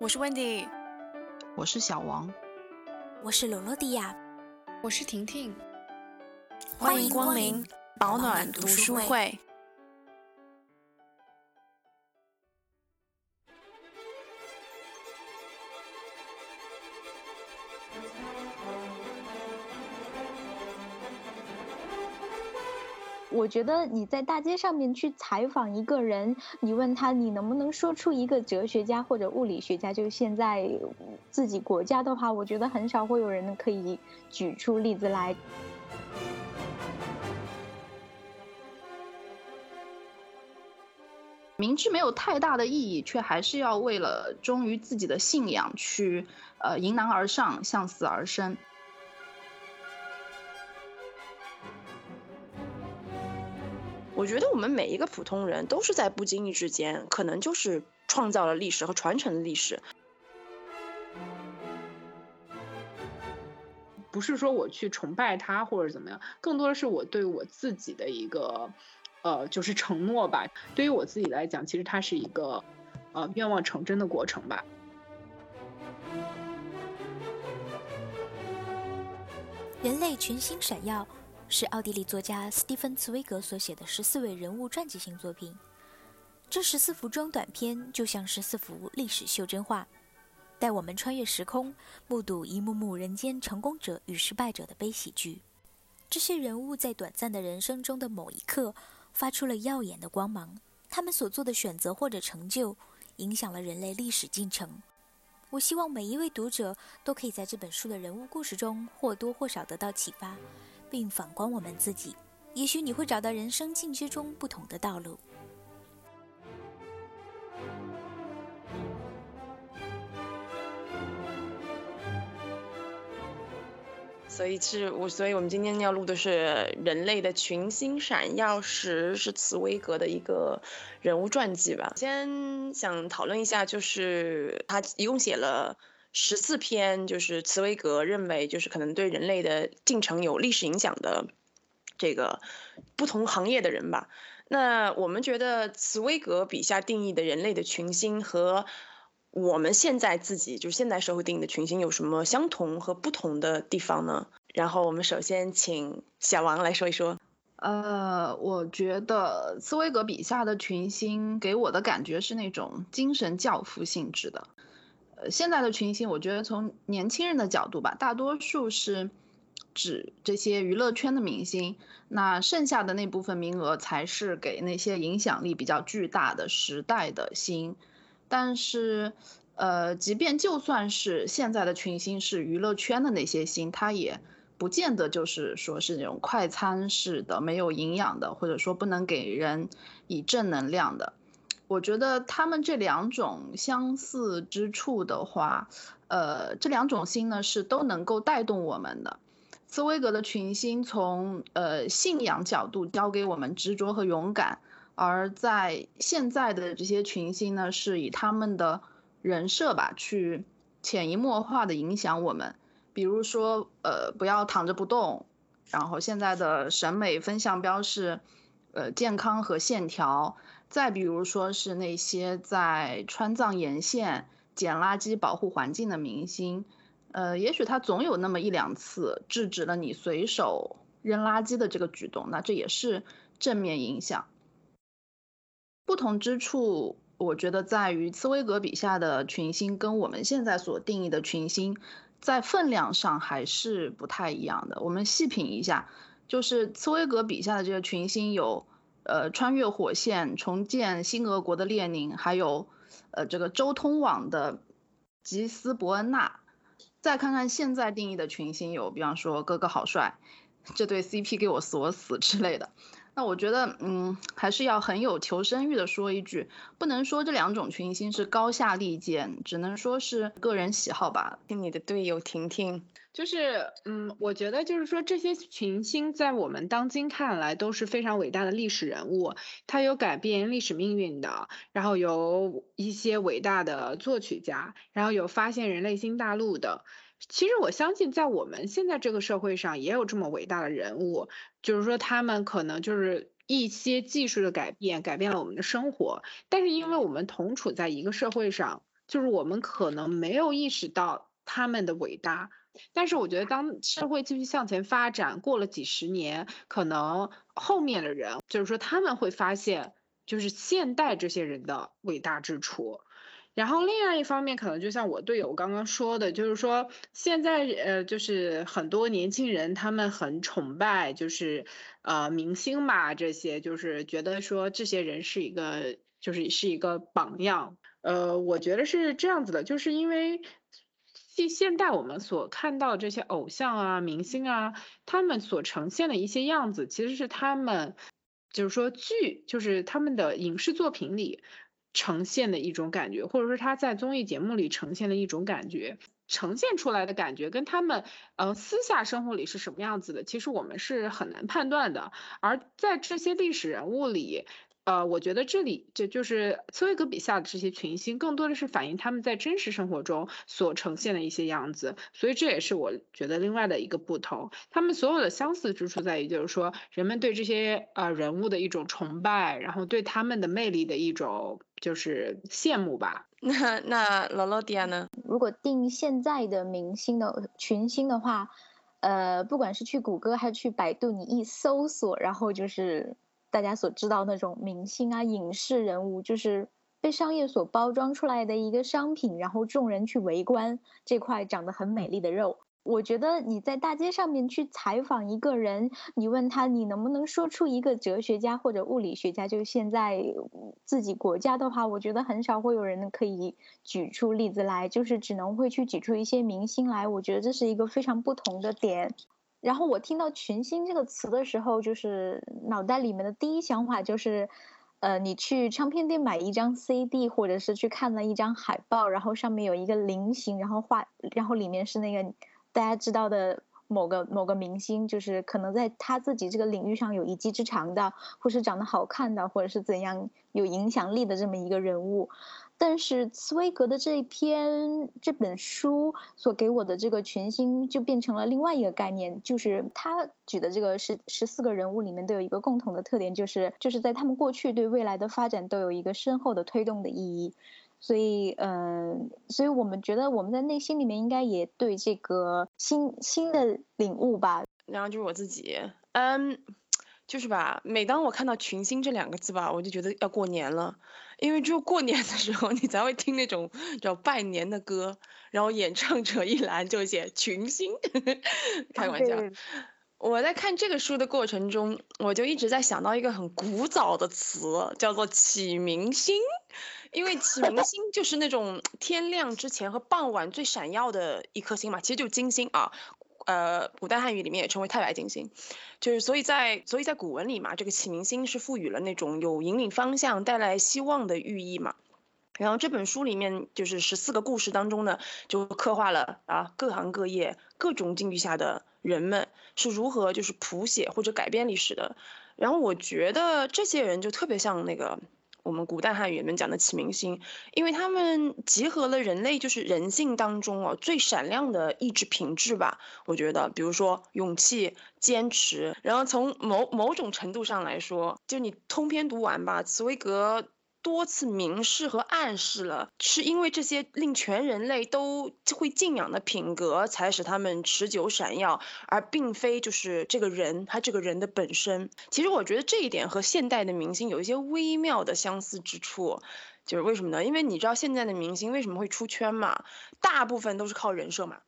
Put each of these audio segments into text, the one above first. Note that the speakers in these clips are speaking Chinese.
我是 Wendy，我是小王，我是罗罗迪亚，我是婷婷，欢迎光临保暖读书会。我觉得你在大街上面去采访一个人，你问他你能不能说出一个哲学家或者物理学家，就现在自己国家的话，我觉得很少会有人可以举出例子来。明知没有太大的意义，却还是要为了忠于自己的信仰去呃迎难而上，向死而生。觉得我们每一个普通人都是在不经意之间，可能就是创造了历史和传承了历史。不是说我去崇拜他或者怎么样，更多的是我对我自己的一个，呃，就是承诺吧。对于我自己来讲，其实它是一个，呃，愿望成真的过程吧。人类群星闪耀。是奥地利作家斯蒂芬·茨威格所写的十四位人物传记性作品。这十四幅中短片就像十四幅历史袖珍画，带我们穿越时空，目睹一幕幕人间成功者与失败者的悲喜剧。这些人物在短暂的人生中的某一刻，发出了耀眼的光芒。他们所做的选择或者成就，影响了人类历史进程。我希望每一位读者都可以在这本书的人物故事中，或多或少得到启发。并反观我们自己，也许你会找到人生进阶中不同的道路。所以是我，所以我们今天要录的是《人类的群星闪耀时》，是茨威格的一个人物传记吧。先想讨论一下，就是他一共写了。十四篇就是茨威格认为就是可能对人类的进程有历史影响的这个不同行业的人吧。那我们觉得茨威格笔下定义的人类的群星和我们现在自己就是现代社会定义的群星有什么相同和不同的地方呢？然后我们首先请小王来说一说。呃，我觉得茨威格笔下的群星给我的感觉是那种精神教父性质的。现在的群星，我觉得从年轻人的角度吧，大多数是指这些娱乐圈的明星，那剩下的那部分名额才是给那些影响力比较巨大的时代的星。但是，呃，即便就算是现在的群星是娱乐圈的那些星，他也不见得就是说是那种快餐式的、没有营养的，或者说不能给人以正能量的。我觉得他们这两种相似之处的话，呃，这两种星呢是都能够带动我们的。茨威格的群星从呃信仰角度教给我们执着和勇敢，而在现在的这些群星呢，是以他们的人设吧去潜移默化的影响我们。比如说，呃，不要躺着不动，然后现在的审美分向标是，呃，健康和线条。再比如说是那些在川藏沿线捡垃圾、保护环境的明星，呃，也许他总有那么一两次制止了你随手扔垃圾的这个举动，那这也是正面影响。不同之处，我觉得在于茨威格笔下的群星跟我们现在所定义的群星，在分量上还是不太一样的。我们细品一下，就是茨威格笔下的这个群星有。呃，穿越火线，重建新俄国的列宁，还有，呃，这个周通网的吉斯伯恩纳。再看看现在定义的群星，有比方说哥哥好帅，这对 CP 给我锁死之类的。那我觉得，嗯，还是要很有求生欲的说一句，不能说这两种群星是高下立见，只能说是个人喜好吧。听你的队友婷婷。就是，嗯，我觉得就是说，这些群星在我们当今看来都是非常伟大的历史人物，他有改变历史命运的，然后有一些伟大的作曲家，然后有发现人类新大陆的。其实我相信，在我们现在这个社会上，也有这么伟大的人物，就是说他们可能就是一些技术的改变，改变了我们的生活，但是因为我们同处在一个社会上。就是我们可能没有意识到他们的伟大。但是我觉得，当社会继续向前发展，过了几十年，可能后面的人，就是说他们会发现，就是现代这些人的伟大之处。然后另外一方面，可能就像我队友刚刚说的，就是说现在呃，就是很多年轻人他们很崇拜，就是呃明星嘛，这些就是觉得说这些人是一个，就是是一个榜样。呃，我觉得是这样子的，就是因为。现现代我们所看到这些偶像啊、明星啊，他们所呈现的一些样子，其实是他们，就是说剧，就是他们的影视作品里呈现的一种感觉，或者说他在综艺节目里呈现的一种感觉，呈现出来的感觉跟他们呃私下生活里是什么样子的，其实我们是很难判断的。而在这些历史人物里。呃，我觉得这里这就是茨威格笔下的这些群星，更多的是反映他们在真实生活中所呈现的一些样子，所以这也是我觉得另外的一个不同。他们所有的相似之处在于，就是说人们对这些呃人物的一种崇拜，然后对他们的魅力的一种就是羡慕吧。那那劳劳迪亚呢？如果定现在的明星的群星的话，呃，不管是去谷歌还是去百度，你一搜索，然后就是。大家所知道那种明星啊、影视人物，就是被商业所包装出来的一个商品，然后众人去围观这块长得很美丽的肉。我觉得你在大街上面去采访一个人，你问他你能不能说出一个哲学家或者物理学家，就现在自己国家的话，我觉得很少会有人可以举出例子来，就是只能会去举出一些明星来。我觉得这是一个非常不同的点。然后我听到“群星”这个词的时候，就是脑袋里面的第一想法就是，呃，你去唱片店买一张 CD，或者是去看了一张海报，然后上面有一个菱形，然后画，然后里面是那个大家知道的某个某个明星，就是可能在他自己这个领域上有一技之长的，或是长得好看的，或者是怎样有影响力的这么一个人物。但是茨威格的这一篇这本书所给我的这个群星就变成了另外一个概念，就是他举的这个十十四个人物里面都有一个共同的特点，就是就是在他们过去对未来的发展都有一个深厚的推动的意义，所以嗯，所以我们觉得我们在内心里面应该也对这个新新的领悟吧。然后就是我自己，嗯。就是吧，每当我看到“群星”这两个字吧，我就觉得要过年了，因为只有过年的时候，你才会听那种叫拜年的歌，然后演唱者一栏就写“群星”，开玩笑。我在看这个书的过程中，我就一直在想到一个很古早的词，叫做“启明星”，因为启明星就是那种天亮之前和傍晚最闪耀的一颗星嘛，其实就是金星啊。呃，古代汉语里面也称为太白金星，就是所以在所以在古文里嘛，这个启明星是赋予了那种有引领方向、带来希望的寓意嘛。然后这本书里面就是十四个故事当中呢，就刻画了啊各行各业、各种境遇下的人们是如何就是谱写或者改变历史的。然后我觉得这些人就特别像那个。我们古代汉语里面讲的启明星，因为他们集合了人类就是人性当中哦最闪亮的意志品质吧，我觉得，比如说勇气、坚持，然后从某某种程度上来说，就你通篇读完吧，茨威格。多次明示和暗示了，是因为这些令全人类都会敬仰的品格，才使他们持久闪耀，而并非就是这个人他这个人的本身。其实我觉得这一点和现代的明星有一些微妙的相似之处，就是为什么呢？因为你知道现在的明星为什么会出圈嘛？大部分都是靠人设嘛，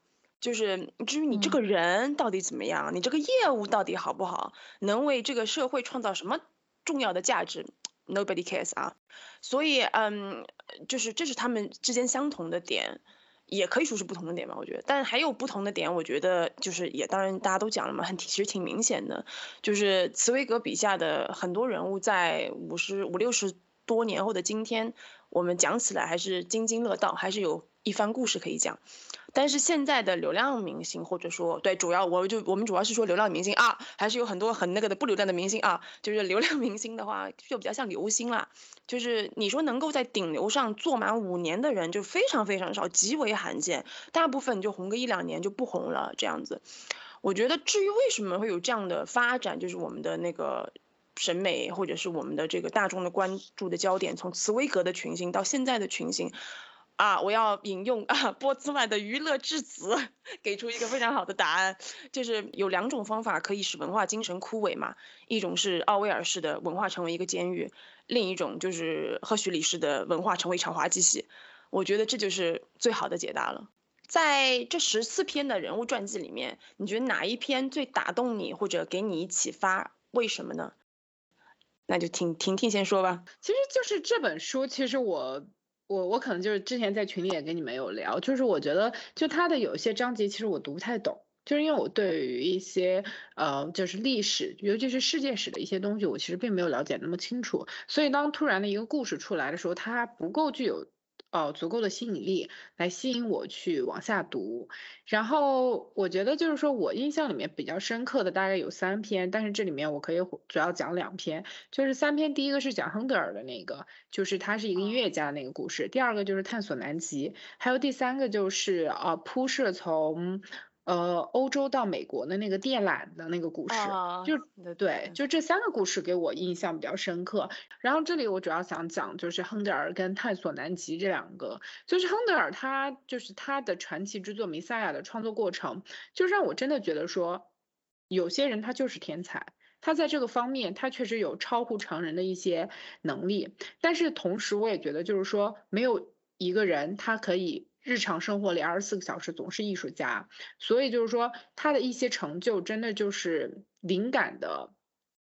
就是至于你这个人到底怎么样，你这个业务到底好不好，能为这个社会创造什么重要的价值？Nobody cares 啊，所以嗯，就是这是他们之间相同的点，也可以说是不同的点吧，我觉得。但还有不同的点，我觉得就是也当然大家都讲了嘛，很其实挺明显的，就是茨威格笔下的很多人物在五十五六十多年后的今天，我们讲起来还是津津乐道，还是有一番故事可以讲。但是现在的流量明星，或者说对主要我就我们主要是说流量明星啊，还是有很多很那个的不流量的明星啊。就是流量明星的话，就比较像流星啦。就是你说能够在顶流上坐满五年的人，就非常非常少，极为罕见。大部分就红个一两年就不红了这样子。我觉得至于为什么会有这样的发展，就是我们的那个审美，或者是我们的这个大众的关注的焦点，从茨威格的群星到现在的群星。啊，我要引用啊波兹曼的娱乐至子，给出一个非常好的答案，就是有两种方法可以使文化精神枯萎嘛，一种是奥威尔式的文化成为一个监狱，另一种就是赫胥黎式的文化成为一场滑稽戏。我觉得这就是最好的解答了。在这十四篇的人物传记里面，你觉得哪一篇最打动你，或者给你启发？为什么呢？那就听婷婷先说吧。其实就是这本书，其实我我我可能就是之前在群里也跟你们有聊，就是我觉得就它的有些章节其实我读不太懂，就是因为我对于一些呃就是历史，尤其是世界史的一些东西，我其实并没有了解那么清楚，所以当突然的一个故事出来的时候，它不够具有。哦，足够的吸引力来吸引我去往下读，然后我觉得就是说我印象里面比较深刻的大概有三篇，但是这里面我可以主要讲两篇，就是三篇，第一个是讲亨德尔的那个，就是他是一个音乐家那个故事，第二个就是探索南极，还有第三个就是啊铺设从。呃，欧洲到美国的那个电缆的那个故事，就对，就这三个故事给我印象比较深刻。然后这里我主要想讲就是亨德尔跟探索南极这两个，就是亨德尔他就是他的传奇之作《弥赛亚》的创作过程，就让我真的觉得说，有些人他就是天才，他在这个方面他确实有超乎常人的一些能力，但是同时我也觉得就是说，没有一个人他可以。日常生活里二十四个小时总是艺术家，所以就是说他的一些成就真的就是灵感的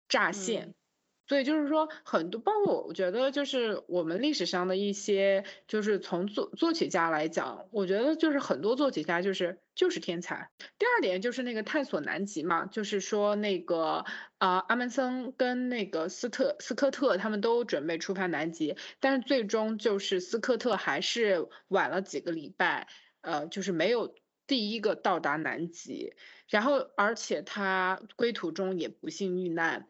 乍现。所以就是说，很多包括我觉得就是我们历史上的一些，就是从作作曲家来讲，我觉得就是很多作曲家就是就是天才。第二点就是那个探索南极嘛，就是说那个啊阿门森跟那个斯特斯科特他们都准备出发南极，但是最终就是斯科特还是晚了几个礼拜，呃，就是没有第一个到达南极，然后而且他归途中也不幸遇难。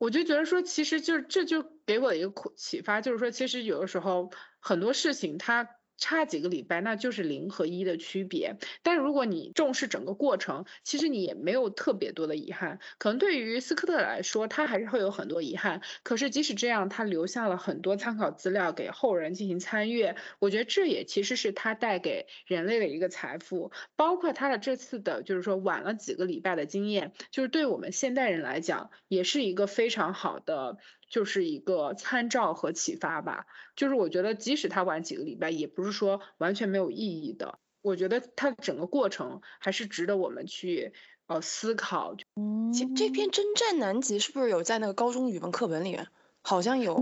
我就觉得说，其实就是这就给我一个启发，就是说，其实有的时候很多事情它。差几个礼拜，那就是零和一的区别。但如果你重视整个过程，其实你也没有特别多的遗憾。可能对于斯科特来说，他还是会有很多遗憾。可是即使这样，他留下了很多参考资料给后人进行参阅。我觉得这也其实是他带给人类的一个财富。包括他的这次的，就是说晚了几个礼拜的经验，就是对我们现代人来讲，也是一个非常好的。就是一个参照和启发吧，就是我觉得即使他晚几个礼拜，也不是说完全没有意义的。我觉得他整个过程还是值得我们去呃思考。嗯，这篇征战南极是不是有在那个高中语文课本里面？好像有，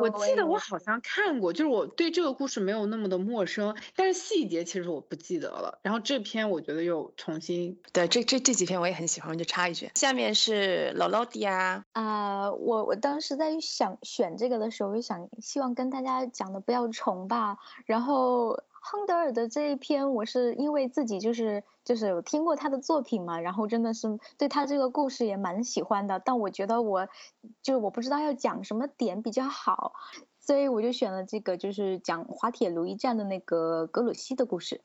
我记得我好像看过，就是我对这个故事没有那么的陌生，但是细节其实我不记得了。然后这篇我觉得又重新，对，这这这几篇我也很喜欢，我就插一句。下面是老老迪啊，啊，我我当时在想选这个的时候，我想希望跟大家讲的不要重吧，然后。亨德尔的这一篇，我是因为自己就是就是有听过他的作品嘛，然后真的是对他这个故事也蛮喜欢的。但我觉得我就我不知道要讲什么点比较好，所以我就选了这个，就是讲滑铁卢一战的那个格鲁希的故事。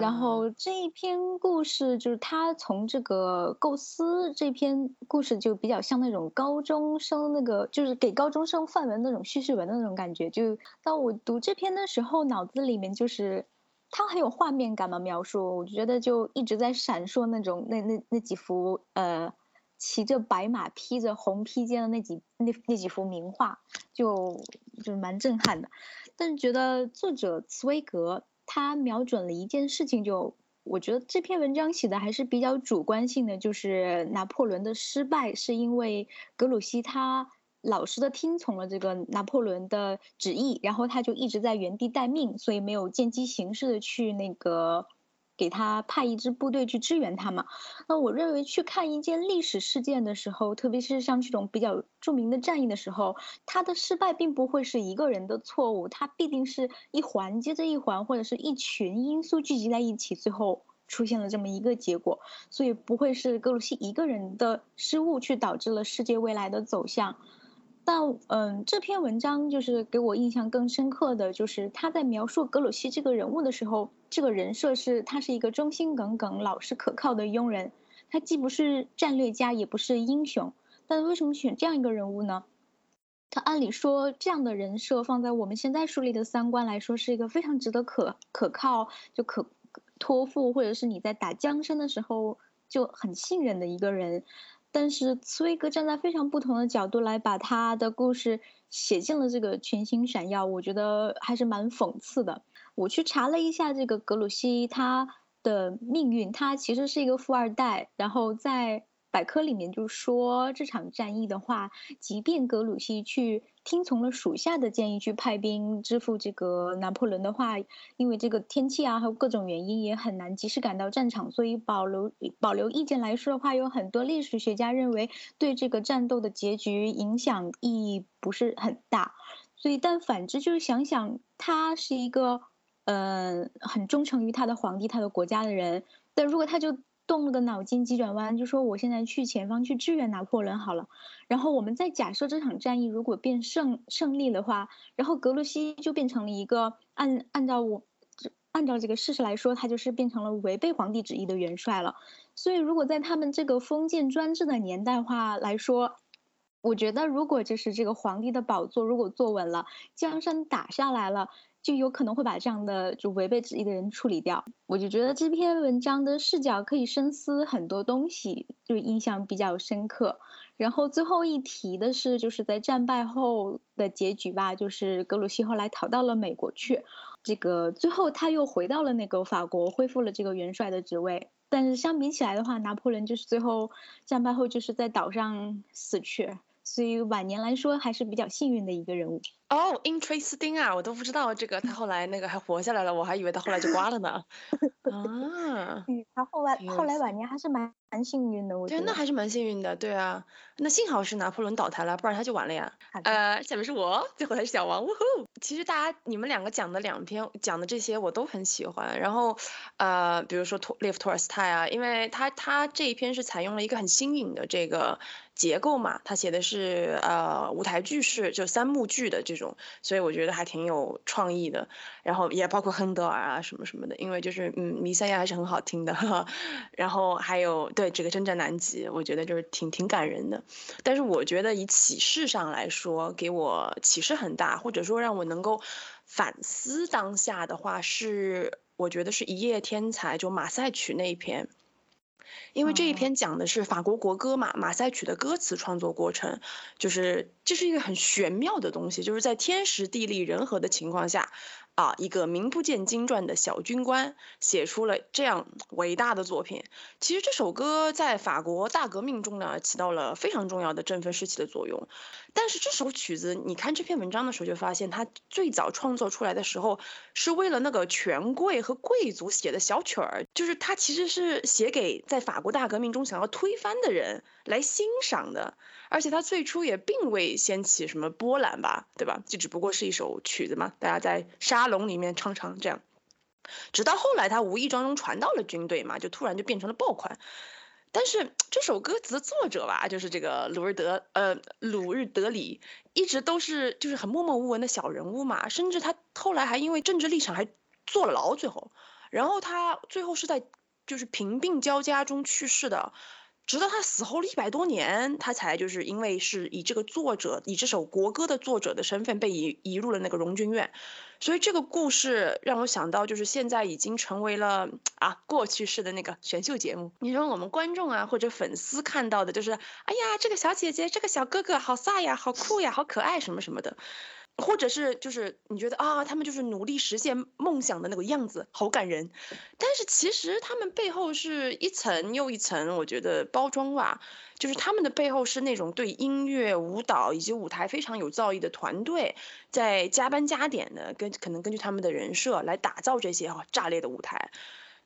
然后这一篇故事就是他从这个构思这篇故事就比较像那种高中生那个就是给高中生范文那种叙事文的那种感觉。就当我读这篇的时候，脑子里面就是他很有画面感嘛，描述我觉得就一直在闪烁那种那那那几幅呃骑着白马披着红披肩的那几那那几幅名画，就就蛮震撼的。但是觉得作者茨威格。他瞄准了一件事情，就我觉得这篇文章写的还是比较主观性的，就是拿破仑的失败是因为格鲁希他老实的听从了这个拿破仑的旨意，然后他就一直在原地待命，所以没有见机行事的去那个。给他派一支部队去支援他嘛？那我认为去看一件历史事件的时候，特别是像这种比较著名的战役的时候，他的失败并不会是一个人的错误，他必定是一环接着一环，或者是一群因素聚集在一起，最后出现了这么一个结果。所以不会是格鲁希一个人的失误去导致了世界未来的走向。但嗯，这篇文章就是给我印象更深刻的就是他在描述格鲁希这个人物的时候，这个人设是他是一个忠心耿耿、老实可靠的佣人，他既不是战略家，也不是英雄，但为什么选这样一个人物呢？他按理说这样的人设放在我们现在树立的三观来说，是一个非常值得可可靠就可托付，或者是你在打江山的时候就很信任的一个人。但是茨威格站在非常不同的角度来把他的故事写进了这个群星闪耀，我觉得还是蛮讽刺的。我去查了一下这个格鲁希他的命运，他其实是一个富二代，然后在。百科里面就说这场战役的话，即便格鲁希去听从了属下的建议去派兵支付这个拿破仑的话，因为这个天气啊还有各种原因也很难及时赶到战场，所以保留保留意见来说的话，有很多历史学家认为对这个战斗的结局影响意义不是很大。所以但反之就是想想他是一个嗯很忠诚于他的皇帝他的国家的人，但如果他就。动了个脑筋急转弯，就说我现在去前方去支援拿破仑好了。然后我们再假设这场战役如果变胜胜利的话，然后格鲁希就变成了一个按按照我按照这个事实来说，他就是变成了违背皇帝旨意的元帅了。所以如果在他们这个封建专制的年代化来说，我觉得如果就是这个皇帝的宝座如果坐稳了，江山打下来了。就有可能会把这样的就违背旨意的人处理掉。我就觉得这篇文章的视角可以深思很多东西，就印象比较深刻。然后最后一提的是，就是在战败后的结局吧，就是格鲁希后来逃到了美国去，这个最后他又回到了那个法国，恢复了这个元帅的职位。但是相比起来的话，拿破仑就是最后战败后就是在岛上死去。所以晚年来说还是比较幸运的一个人物哦，Interesting 啊，我都不知道这个他后来那个还活下来了，我还以为他后来就挂了呢。啊，嗯，他后来后来晚年还是蛮蛮幸运的，我觉得。对，那还是蛮幸运的，对啊，那幸好是拿破仑倒台了，不然他就完了呀。呃，下面是我，最后才是小王，呜呼。其实大家你们两个讲的两篇讲的这些我都很喜欢，然后呃，比如说托列夫托尔斯泰啊，因为他他这一篇是采用了一个很新颖的这个。结构嘛，他写的是呃舞台剧式，就三幕剧的这种，所以我觉得还挺有创意的。然后也包括亨德尔啊什么什么的，因为就是嗯弥赛亚还是很好听的。然后还有对这个征战南极，我觉得就是挺挺感人的。但是我觉得以启示上来说，给我启示很大，或者说让我能够反思当下的话，是我觉得是一夜天才就马赛曲那一篇。因为这一篇讲的是法国国歌嘛，马赛曲的歌词创作过程，就是这是一个很玄妙的东西，就是在天时地利人和的情况下。啊，一个名不见经传的小军官写出了这样伟大的作品。其实这首歌在法国大革命中呢，起到了非常重要的振奋士气的作用。但是这首曲子，你看这篇文章的时候就发现，它最早创作出来的时候是为了那个权贵和贵族写的小曲儿，就是它其实是写给在法国大革命中想要推翻的人来欣赏的。而且它最初也并未掀起什么波澜吧，对吧？就只不过是一首曲子嘛，大家在沙龙里面唱唱这样。直到后来，他无意当中传到了军队嘛，就突然就变成了爆款。但是这首歌词的作者吧，就是这个鲁日德，呃，鲁日德里，一直都是就是很默默无闻的小人物嘛，甚至他后来还因为政治立场还坐了牢，最后，然后他最后是在就是贫病交加中去世的。直到他死后了一百多年，他才就是因为是以这个作者，以这首国歌的作者的身份被移移入了那个荣军院，所以这个故事让我想到，就是现在已经成为了啊过去式的那个选秀节目。你说我们观众啊或者粉丝看到的，就是哎呀这个小姐姐，这个小哥哥好飒呀，好酷呀，好可爱什么什么的。或者是就是你觉得啊，他们就是努力实现梦想的那个样子，好感人。但是其实他们背后是一层又一层，我觉得包装吧，就是他们的背后是那种对音乐、舞蹈以及舞台非常有造诣的团队，在加班加点的，跟可能根据他们的人设来打造这些哈炸裂的舞台。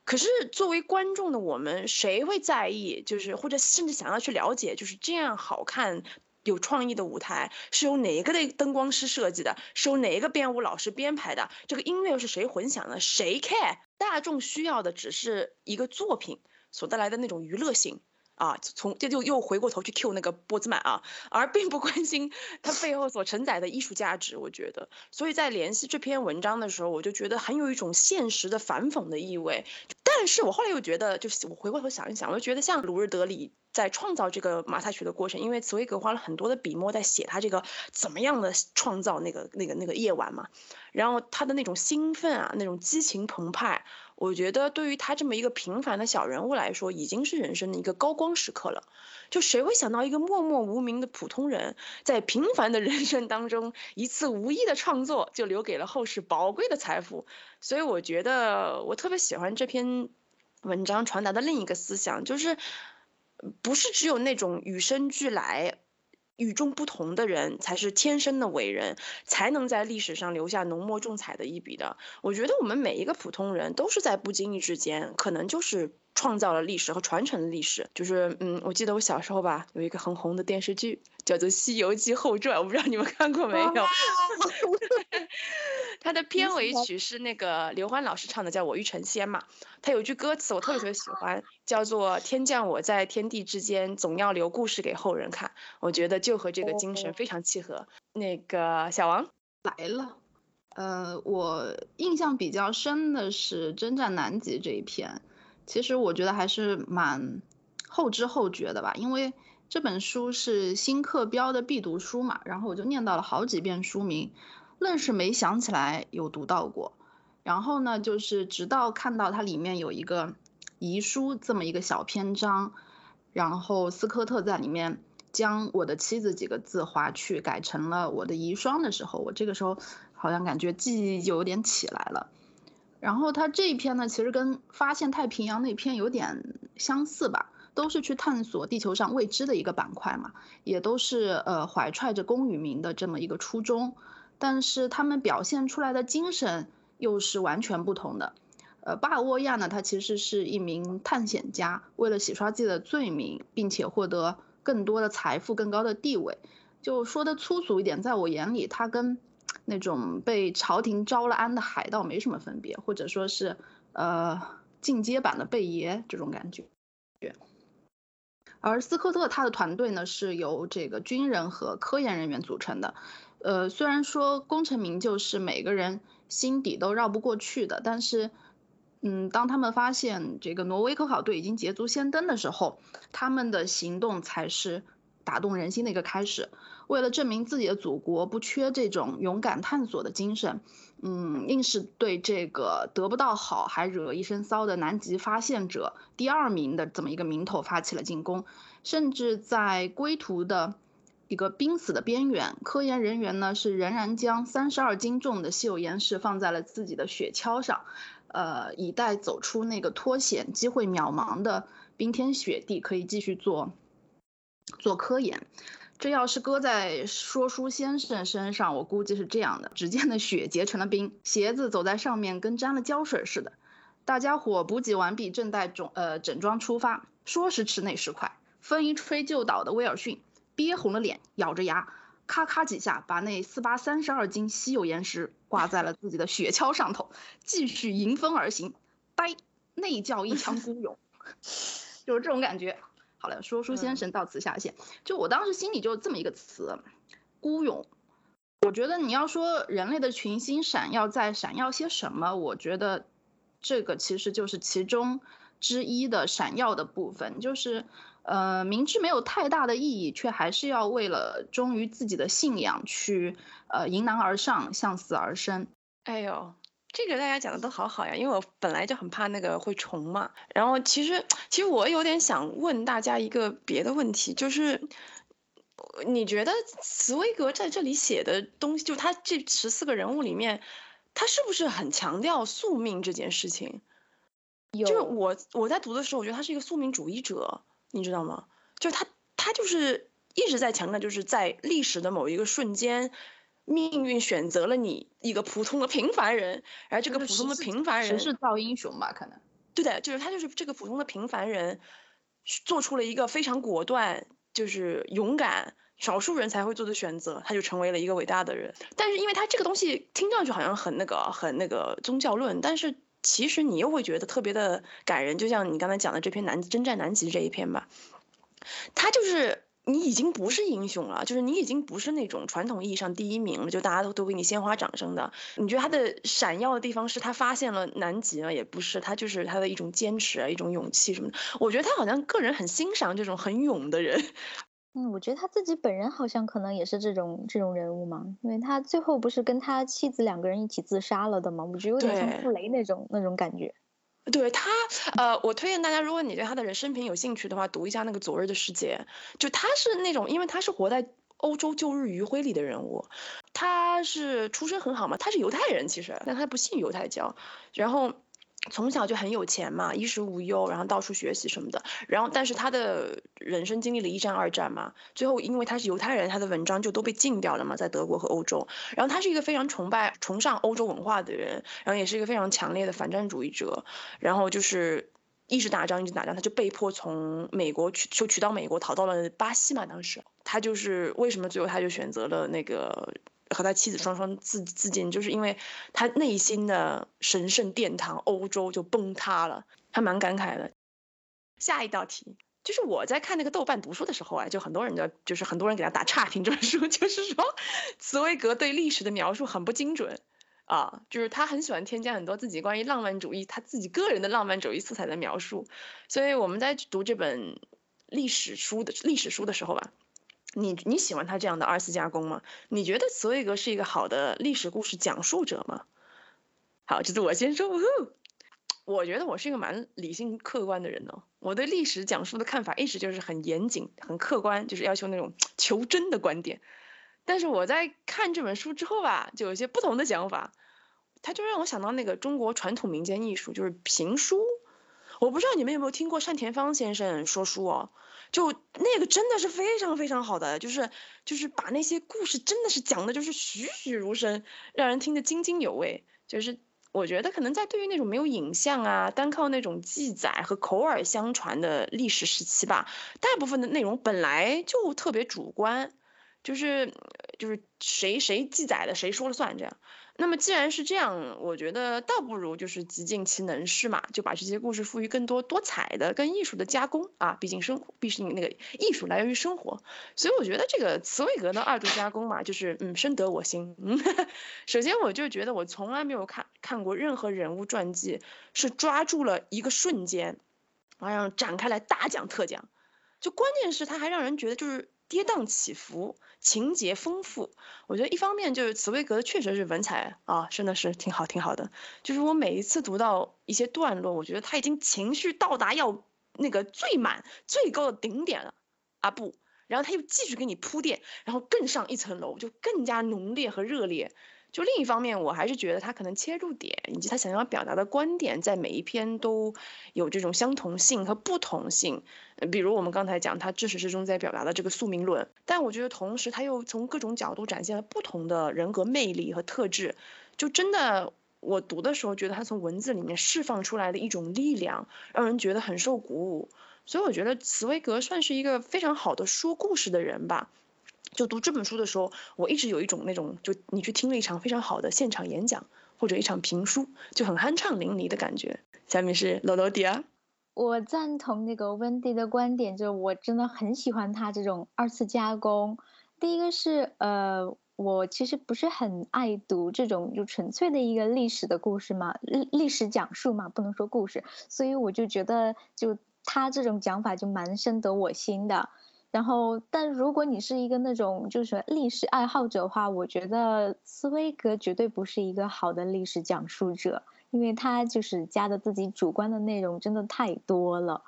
可是作为观众的我们，谁会在意？就是或者甚至想要去了解，就是这样好看。有创意的舞台是由哪一个的灯光师设计的？是由哪一个编舞老师编排的？这个音乐又是谁混响的？谁 care？大众需要的只是一个作品所带来的那种娱乐性啊！从这就又回过头去 Q 那个波兹曼啊，而并不关心它背后所承载的艺术价值。我觉得，所以在联系这篇文章的时候，我就觉得很有一种现实的反讽的意味。但但是我后来又觉得，就是我回过头想一想，我就觉得像鲁日德里在创造这个马赛曲的过程，因为茨威格花了很多的笔墨在写他这个怎么样的创造那个那个那个夜晚嘛，然后他的那种兴奋啊，那种激情澎湃，我觉得对于他这么一个平凡的小人物来说，已经是人生的一个高光时刻了。就谁会想到一个默默无名的普通人，在平凡的人生当中，一次无意的创作就留给了后世宝贵的财富。所以我觉得我特别喜欢这篇文章传达的另一个思想，就是不是只有那种与生俱来。与众不同的人才是天生的伟人，才能在历史上留下浓墨重彩的一笔的。我觉得我们每一个普通人都是在不经意之间，可能就是创造了历史和传承了历史。就是嗯，我记得我小时候吧，有一个很红的电视剧叫做《西游记后传》，我不知道你们看过没有。它的片尾曲是那个刘欢老师唱的，叫《我欲成仙》嘛。他有句歌词我特别特别喜欢，叫做“天降我在天地之间，总要留故事给后人看”。我觉得就和这个精神非常契合。那个小王来了，呃，我印象比较深的是征战南极这一篇，其实我觉得还是蛮后知后觉的吧，因为这本书是新课标的必读书嘛，然后我就念到了好几遍书名。愣是没想起来有读到过，然后呢，就是直到看到它里面有一个遗书这么一个小篇章，然后斯科特在里面将我的妻子几个字划去，改成了我的遗孀的时候，我这个时候好像感觉记忆就有点起来了。然后他这一篇呢，其实跟发现太平洋那篇有点相似吧，都是去探索地球上未知的一个板块嘛，也都是呃怀揣着公与民的这么一个初衷。但是他们表现出来的精神又是完全不同的。呃，巴尔沃亚呢，他其实是一名探险家，为了洗刷自己的罪名，并且获得更多的财富、更高的地位。就说的粗俗一点，在我眼里，他跟那种被朝廷招了安的海盗没什么分别，或者说是呃进阶版的贝爷这种感觉。而斯科特他的团队呢，是由这个军人和科研人员组成的。呃，虽然说功成名就是每个人心底都绕不过去的，但是，嗯，当他们发现这个挪威科考队已经捷足先登的时候，他们的行动才是打动人心的一个开始。为了证明自己的祖国不缺这种勇敢探索的精神，嗯，硬是对这个得不到好还惹一身骚的南极发现者第二名的这么一个名头发起了进攻，甚至在归途的。一个濒死的边缘，科研人员呢是仍然将三十二斤重的稀有岩石放在了自己的雪橇上，呃，以待走出那个脱险机会渺茫的冰天雪地，可以继续做做科研。这要是搁在说书先生身上，我估计是这样的：只见那雪结成了冰，鞋子走在上面跟沾了胶水似的。大家伙补给完毕，正待整呃整装出发，说时迟那时快，风一吹就倒的威尔逊。憋红了脸，咬着牙，咔咔几下把那四八三十二斤稀有岩石挂在了自己的雪橇上头，继续迎风而行。呆，那叫一腔孤勇，就是这种感觉。好了，说书先生到此下线。就我当时心里就这么一个词，孤勇。我觉得你要说人类的群星闪耀在闪耀些什么，我觉得这个其实就是其中之一的闪耀的部分，就是。呃，明知没有太大的意义，却还是要为了忠于自己的信仰去呃迎难而上，向死而生。哎呦，这个大家讲的都好好呀，因为我本来就很怕那个会重嘛。然后其实其实我有点想问大家一个别的问题，就是你觉得茨威格在这里写的东西，就他这十四个人物里面，他是不是很强调宿命这件事情？就是我我在读的时候，我觉得他是一个宿命主义者。你知道吗？就是他，他就是一直在强调，就是在历史的某一个瞬间，命运选择了你一个普通的平凡人，而这个普通的平凡人是造英雄吧？可能对的，就是他就是这个普通的平凡人，做出了一个非常果断，就是勇敢，少数人才会做的选择，他就成为了一个伟大的人。但是因为他这个东西听上去好像很那个，很那个宗教论，但是。其实你又会觉得特别的感人，就像你刚才讲的这篇南征战南极这一篇吧，他就是你已经不是英雄了，就是你已经不是那种传统意义上第一名了，就大家都都给你鲜花掌声的。你觉得他的闪耀的地方是他发现了南极啊？也不是，他就是他的一种坚持啊，一种勇气什么的。我觉得他好像个人很欣赏这种很勇的人。嗯，我觉得他自己本人好像可能也是这种这种人物嘛，因为他最后不是跟他妻子两个人一起自杀了的嘛？我觉得有点像傅雷那种那种感觉。对他，呃，我推荐大家，如果你对他的人生平有兴趣的话，读一下那个《昨日的世界》，就他是那种，因为他是活在欧洲旧日余晖里的人物，他是出身很好嘛，他是犹太人其实，但他不信犹太教，然后。从小就很有钱嘛，衣食无忧，然后到处学习什么的。然后，但是他的人生经历了一战、二战嘛，最后因为他是犹太人，他的文章就都被禁掉了嘛，在德国和欧洲。然后他是一个非常崇拜、崇尚欧洲文化的人，然后也是一个非常强烈的反战主义者。然后就是一直打仗，一直打仗，他就被迫从美国去，就去到美国，逃到了巴西嘛。当时他就是为什么最后他就选择了那个。和他妻子双双自自尽，就是因为他内心的神圣殿堂欧洲就崩塌了，还蛮感慨的。下一道题就是我在看那个豆瓣读书的时候啊，就很多人的就是很多人给他打差评，这本书就是说茨威格对历史的描述很不精准啊，就是他很喜欢添加很多自己关于浪漫主义他自己个人的浪漫主义色彩的描述，所以我们在读这本历史书的历史书的时候吧。你你喜欢他这样的二次加工吗？你觉得茨威格是一个好的历史故事讲述者吗？好，这是我先说。我觉得我是一个蛮理性客观的人哦。我对历史讲述的看法一直就是很严谨、很客观，就是要求那种求真的观点。但是我在看这本书之后吧，就有些不同的想法。他就让我想到那个中国传统民间艺术，就是评书。我不知道你们有没有听过单田芳先生说书哦。就那个真的是非常非常好的，就是就是把那些故事真的是讲的，就是栩栩如生，让人听得津津有味。就是我觉得可能在对于那种没有影像啊，单靠那种记载和口耳相传的历史时期吧，大部分的内容本来就特别主观，就是就是谁谁记载的谁说了算这样。那么既然是这样，我觉得倒不如就是极尽其能事嘛，就把这些故事赋予更多多彩的、更艺术的加工啊。毕竟生，毕竟那个艺术来源于生活，所以我觉得这个茨威格的二度加工嘛，就是嗯深得我心。嗯，首先我就觉得我从来没有看看过任何人物传记是抓住了一个瞬间，然后展开来大讲特讲，就关键是他还让人觉得就是。跌宕起伏，情节丰富。我觉得一方面就是茨威格确实是文采啊，真的是挺好挺好的。就是我每一次读到一些段落，我觉得他已经情绪到达要那个最满最高的顶点了啊不，然后他又继续给你铺垫，然后更上一层楼，就更加浓烈和热烈。就另一方面，我还是觉得他可能切入点以及他想要表达的观点，在每一篇都有这种相同性和不同性。比如我们刚才讲，他至始至终在表达的这个宿命论，但我觉得同时他又从各种角度展现了不同的人格魅力和特质。就真的，我读的时候觉得他从文字里面释放出来的一种力量，让人觉得很受鼓舞。所以我觉得茨威格算是一个非常好的说故事的人吧。就读这本书的时候，我一直有一种那种，就你去听了一场非常好的现场演讲或者一场评书，就很酣畅淋漓的感觉。下面是罗罗迪啊，我赞同那个温迪的观点，就我真的很喜欢他这种二次加工。第一个是，呃，我其实不是很爱读这种就纯粹的一个历史的故事嘛，历历史讲述嘛，不能说故事，所以我就觉得就他这种讲法就蛮深得我心的。然后，但如果你是一个那种就是历史爱好者的话，我觉得茨威格绝对不是一个好的历史讲述者，因为他就是加的自己主观的内容真的太多了，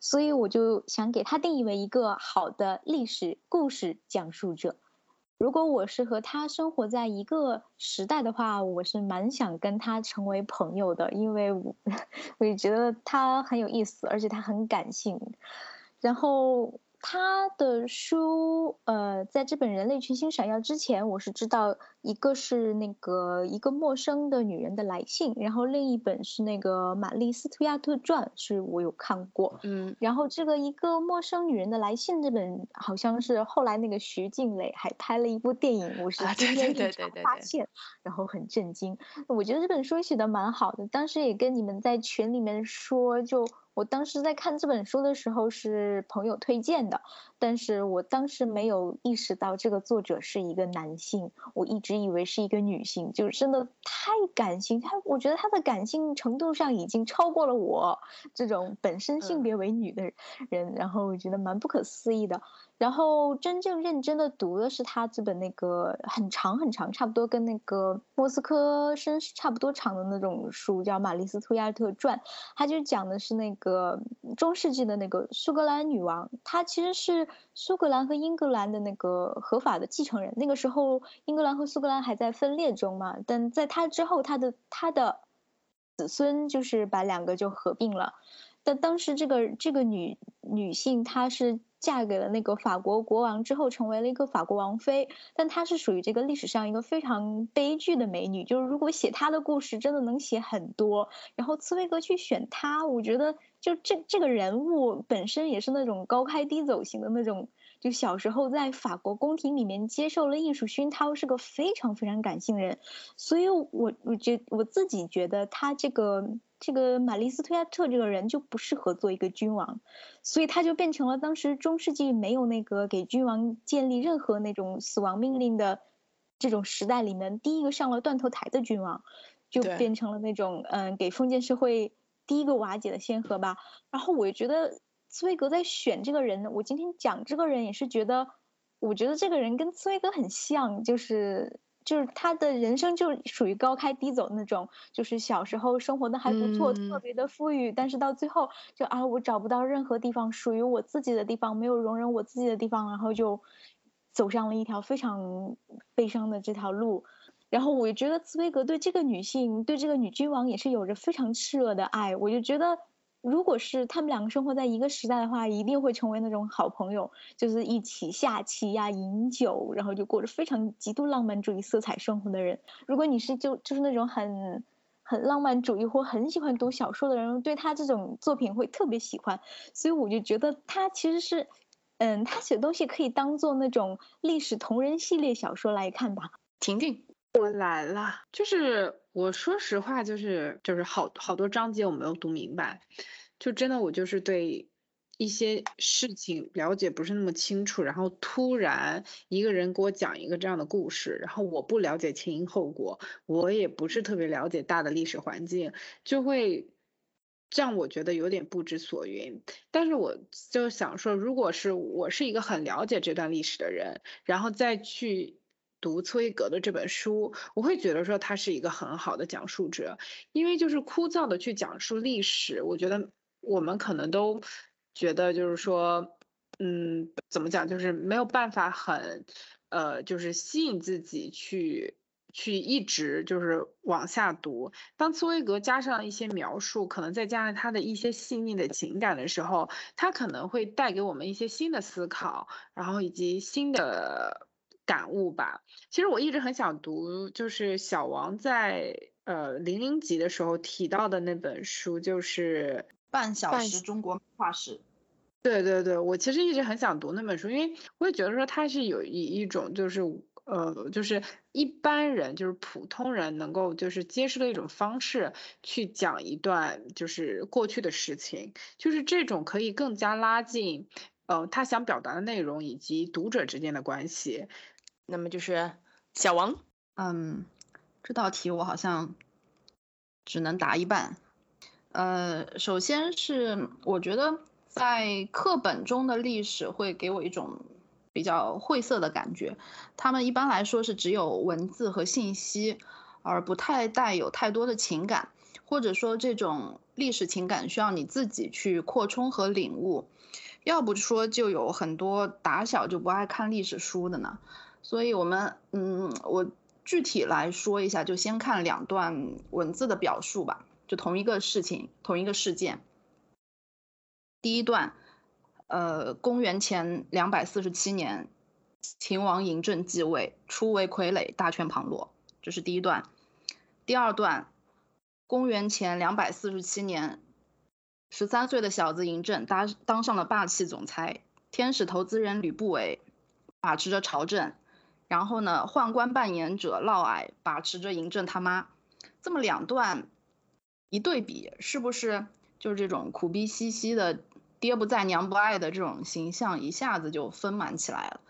所以我就想给他定义为一个好的历史故事讲述者。如果我是和他生活在一个时代的话，我是蛮想跟他成为朋友的，因为我 我也觉得他很有意思，而且他很感性，然后。他的书，呃，在这本《人类群星闪耀》之前，我是知道一个是那个一个陌生的女人的来信，然后另一本是那个《玛丽斯图亚特传》，是我有看过。嗯。然后这个一个陌生女人的来信这本，好像是后来那个徐静蕾还拍了一部电影，我是今天一场发现，然后很震惊。我觉得这本书写的蛮好的，当时也跟你们在群里面说，就我当时在看这本书的时候是朋友推荐的，但是我当时没有意识到这个作者是一个男性，我一直以为是一个女性，就真的太感性，他我觉得他的感性程度上已经超过了我这种本身性别为女的人，然后我觉得蛮不可思议的。然后真正认真的读的是他这本那个很长很长，差不多跟那个莫斯科绅士差不多长的那种书，叫《玛丽斯图亚特传》，他就讲的是那个中世纪的那个苏格兰女王，她其实是苏格兰和英格兰的那个合法的继承人。那个时候英格兰和苏格兰还在分裂中嘛，但在他之后，他的他的子孙就是把两个就合并了。但当时这个这个女女性她是。嫁给了那个法国国王之后，成为了一个法国王妃，但她是属于这个历史上一个非常悲剧的美女。就是如果写她的故事，真的能写很多。然后茨威格去选她，我觉得就这这个人物本身也是那种高开低走型的那种。就小时候在法国宫廷里面接受了艺术熏陶，是个非常非常感性人。所以我我觉我自己觉得他这个。这个玛丽斯图亚特这个人就不适合做一个君王，所以他就变成了当时中世纪没有那个给君王建立任何那种死亡命令的这种时代里面第一个上了断头台的君王，就变成了那种嗯给封建社会第一个瓦解的先河吧。然后我觉得茨威格在选这个人，我今天讲这个人也是觉得，我觉得这个人跟茨威格很像，就是。就是他的人生就属于高开低走那种，就是小时候生活的还不错，特别的富裕，但是到最后就啊，我找不到任何地方属于我自己的地方，没有容忍我自己的地方，然后就走上了一条非常悲伤的这条路。然后我觉得茨威格对这个女性，对这个女君王也是有着非常炽热的爱，我就觉得。如果是他们两个生活在一个时代的话，一定会成为那种好朋友，就是一起下棋呀、饮酒，然后就过着非常极度浪漫主义色彩生活的人。如果你是就就是那种很很浪漫主义或很喜欢读小说的人，对他这种作品会特别喜欢。所以我就觉得他其实是，嗯，他写的东西可以当做那种历史同人系列小说来看吧。婷婷，我来了，就是我说实话，就是就是好好多章节我没有读明白。就真的我就是对一些事情了解不是那么清楚，然后突然一个人给我讲一个这样的故事，然后我不了解前因后果，我也不是特别了解大的历史环境，就会让我觉得有点不知所云。但是我就想说，如果是我是一个很了解这段历史的人，然后再去读茨威格的这本书，我会觉得说他是一个很好的讲述者，因为就是枯燥的去讲述历史，我觉得。我们可能都觉得，就是说，嗯，怎么讲，就是没有办法很，呃，就是吸引自己去去一直就是往下读。当茨威格加上一些描述，可能再加上他的一些细腻的情感的时候，他可能会带给我们一些新的思考，然后以及新的感悟吧。其实我一直很想读，就是小王在呃零零级的时候提到的那本书，就是。半小时中国画史，对对对，我其实一直很想读那本书，因为我也觉得说它是有以一种就是呃就是一般人就是普通人能够就是接受的一种方式去讲一段就是过去的事情，就是这种可以更加拉近呃他想表达的内容以及读者之间的关系。那么就是小王，嗯，这道题我好像只能答一半。呃，首先是我觉得在课本中的历史会给我一种比较晦涩的感觉，他们一般来说是只有文字和信息，而不太带有太多的情感，或者说这种历史情感需要你自己去扩充和领悟，要不说就有很多打小就不爱看历史书的呢。所以我们，嗯，我具体来说一下，就先看两段文字的表述吧。就同一个事情，同一个事件。第一段，呃，公元前两百四十七年，秦王嬴政继位，初为傀儡，大权旁落，这是第一段。第二段，公元前两百四十七年，十三岁的小子嬴政当当上了霸气总裁，天使投资人吕不韦把持着朝政，然后呢，宦官扮演者嫪毐把持着嬴政他妈。这么两段。一对比，是不是就是这种苦逼兮兮的、爹不在娘不爱的这种形象一下子就丰满起来了。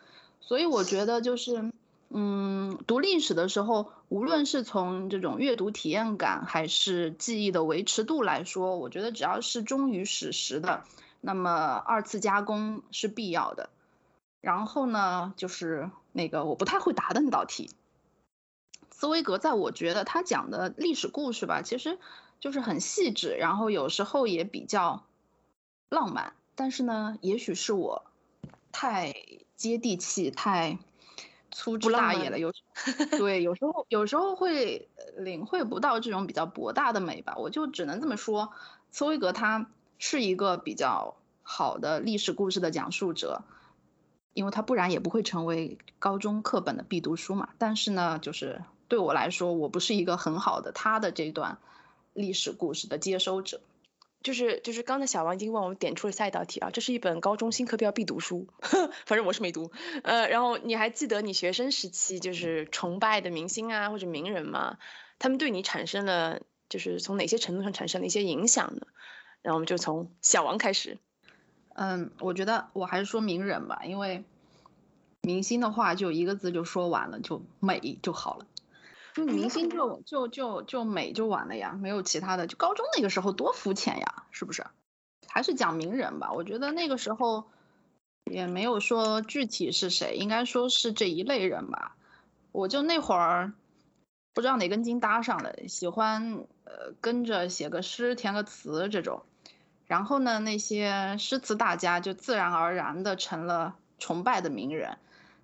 所以我觉得就是，嗯，读历史的时候，无论是从这种阅读体验感还是记忆的维持度来说，我觉得只要是忠于史实的，那么二次加工是必要的。然后呢，就是那个我不太会答的那道题。茨威格在我觉得他讲的历史故事吧，其实就是很细致，然后有时候也比较浪漫。但是呢，也许是我太接地气、太粗枝大叶了，有 对有时候有时候会领会不到这种比较博大的美吧。我就只能这么说，茨威格他是一个比较好的历史故事的讲述者。因为他不然也不会成为高中课本的必读书嘛。但是呢，就是对我来说，我不是一个很好的他的这段历史故事的接收者。就是就是刚才小王已经为我们点出了下一道题啊，这是一本高中新课标必读书，反正我是没读。呃，然后你还记得你学生时期就是崇拜的明星啊或者名人吗？他们对你产生了就是从哪些程度上产生了一些影响呢？然后我们就从小王开始。嗯，我觉得我还是说名人吧，因为明星的话就一个字就说完了，就美就好了。就明星就就就就美就完了呀，没有其他的。就高中那个时候多肤浅呀，是不是？还是讲名人吧，我觉得那个时候也没有说具体是谁，应该说是这一类人吧。我就那会儿不知道哪根筋搭上了，喜欢呃跟着写个诗填个词这种。然后呢，那些诗词大家就自然而然的成了崇拜的名人，